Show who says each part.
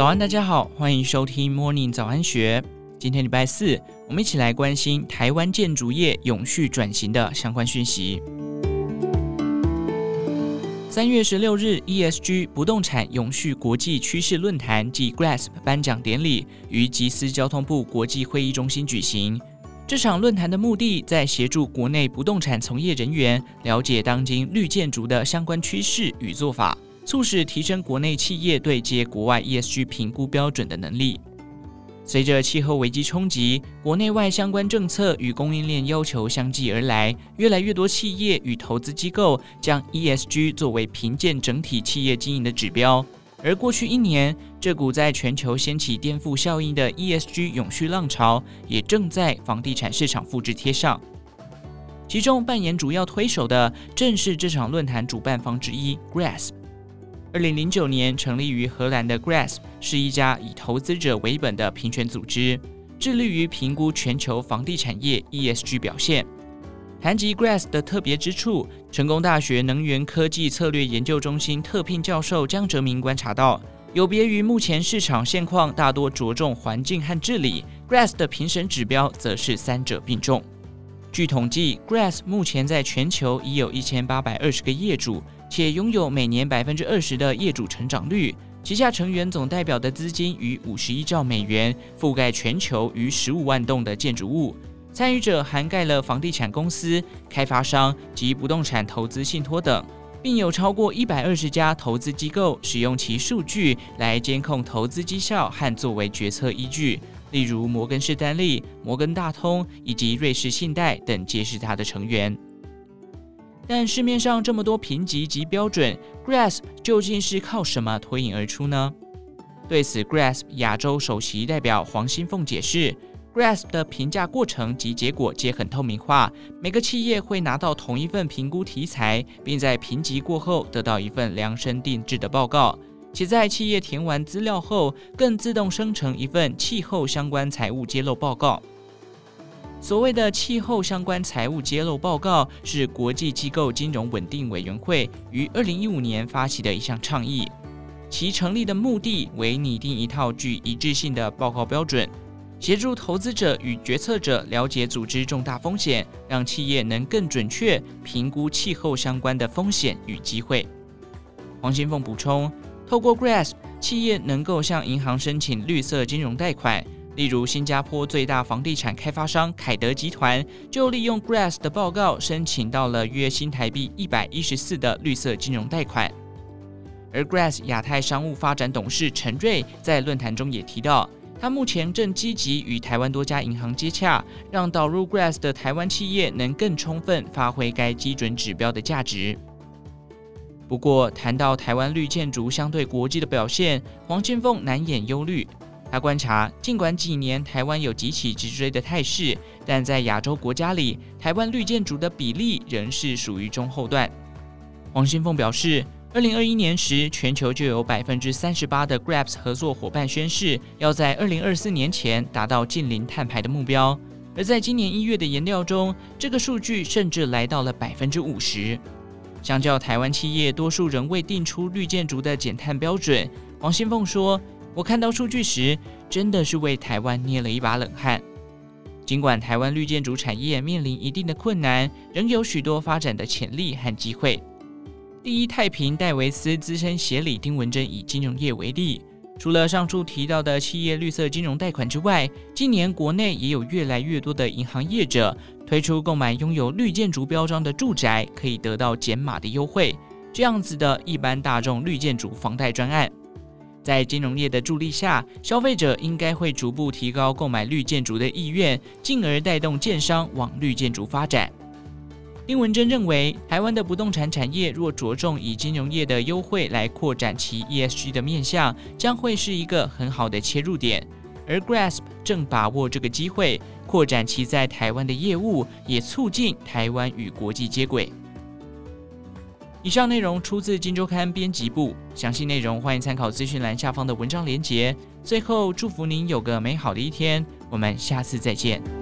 Speaker 1: 早安，大家好，欢迎收听 Morning 早安学。今天礼拜四，我们一起来关心台湾建筑业永续转型的相关讯息。三月十六日，ESG 不动产永续国际趋势论坛暨 GRASP 颁奖典礼于吉思交通部国际会议中心举行。这场论坛的目的，在协助国内不动产从业人员了解当今绿建筑的相关趋势与做法。促使提升国内企业对接国外 ESG 评估标准的能力。随着气候危机冲击，国内外相关政策与供应链要求相继而来，越来越多企业与投资机构将 ESG 作为评鉴整体企业经营的指标。而过去一年，这股在全球掀起颠覆效应的 ESG 永续浪潮，也正在房地产市场复制贴上。其中扮演主要推手的，正是这场论坛主办方之一 Grasp。二零零九年成立于荷兰的 GRESB 是一家以投资者为本的评选组织，致力于评估全球房地产业 ESG 表现。谈及 GRESB 的特别之处，成功大学能源科技策略研究中心特聘教授江哲明观察到，有别于目前市场现况大多着重环境和治理，GRESB 的评审指标则是三者并重。据统计，GRESB 目前在全球已有一千八百二十个业主。且拥有每年百分之二十的业主成长率，旗下成员总代表的资金逾五十一兆美元，覆盖全球逾十五万栋的建筑物。参与者涵盖了房地产公司、开发商及不动产投资信托等，并有超过一百二十家投资机构使用其数据来监控投资绩效和作为决策依据，例如摩根士丹利、摩根大通以及瑞士信贷等皆是他的成员。但市面上这么多评级及标准，Grasp 究竟是靠什么脱颖而出呢？对此，Grasp 亚洲首席代表黄新凤解释，Grasp 的评价过程及结果皆很透明化，每个企业会拿到同一份评估题材，并在评级过后得到一份量身定制的报告，且在企业填完资料后，更自动生成一份气候相关财务揭露报告。所谓的气候相关财务揭露报告，是国际机构金融稳定委员会于二零一五年发起的一项倡议。其成立的目的为拟定一套具一致性的报告标准，协助投资者与决策者了解组织重大风险，让企业能更准确评估气候相关的风险与机会。黄新凤补充，透过 GRASP，企业能够向银行申请绿色金融贷款。例如，新加坡最大房地产开发商凯德集团就利用 GRESB 的报告申请到了约新台币一百一十四的绿色金融贷款。而 GRESB 亚太商务发展董事陈瑞在论坛中也提到，他目前正积极与台湾多家银行接洽，让导入 GRESB 的台湾企业能更充分发挥该基准指标的价值。不过，谈到台湾绿建筑相对国际的表现，黄金凤难掩忧虑。他观察，尽管近年台湾有急起直追的态势，但在亚洲国家里，台湾绿建筑的比例仍是属于中后段。黄新凤表示，二零二一年时，全球就有百分之三十八的 Grabs 合作伙伴宣誓，要在二零二四年前达到净零碳排的目标。而在今年一月的研调中，这个数据甚至来到了百分之五十。相较台湾企业，多数仍未定出绿建筑的减碳标准。黄新凤说。我看到数据时，真的是为台湾捏了一把冷汗。尽管台湾绿建筑产业面临一定的困难，仍有许多发展的潜力和机会。第一太平戴维斯资深协理丁文珍以金融业为例，除了上述提到的企业绿色金融贷款之外，近年国内也有越来越多的银行业者推出购买拥有绿建筑标章的住宅可以得到减码的优惠，这样子的一般大众绿建筑房贷专案。在金融业的助力下，消费者应该会逐步提高购买绿建筑的意愿，进而带动建商往绿建筑发展。丁文珍认为，台湾的不动产产业若着重以金融业的优惠来扩展其 ESG 的面向，将会是一个很好的切入点。而 Grasp 正把握这个机会，扩展其在台湾的业务，也促进台湾与国际接轨。以上内容出自《金周刊》编辑部，详细内容欢迎参考资讯栏下方的文章连接。最后，祝福您有个美好的一天，我们下次再见。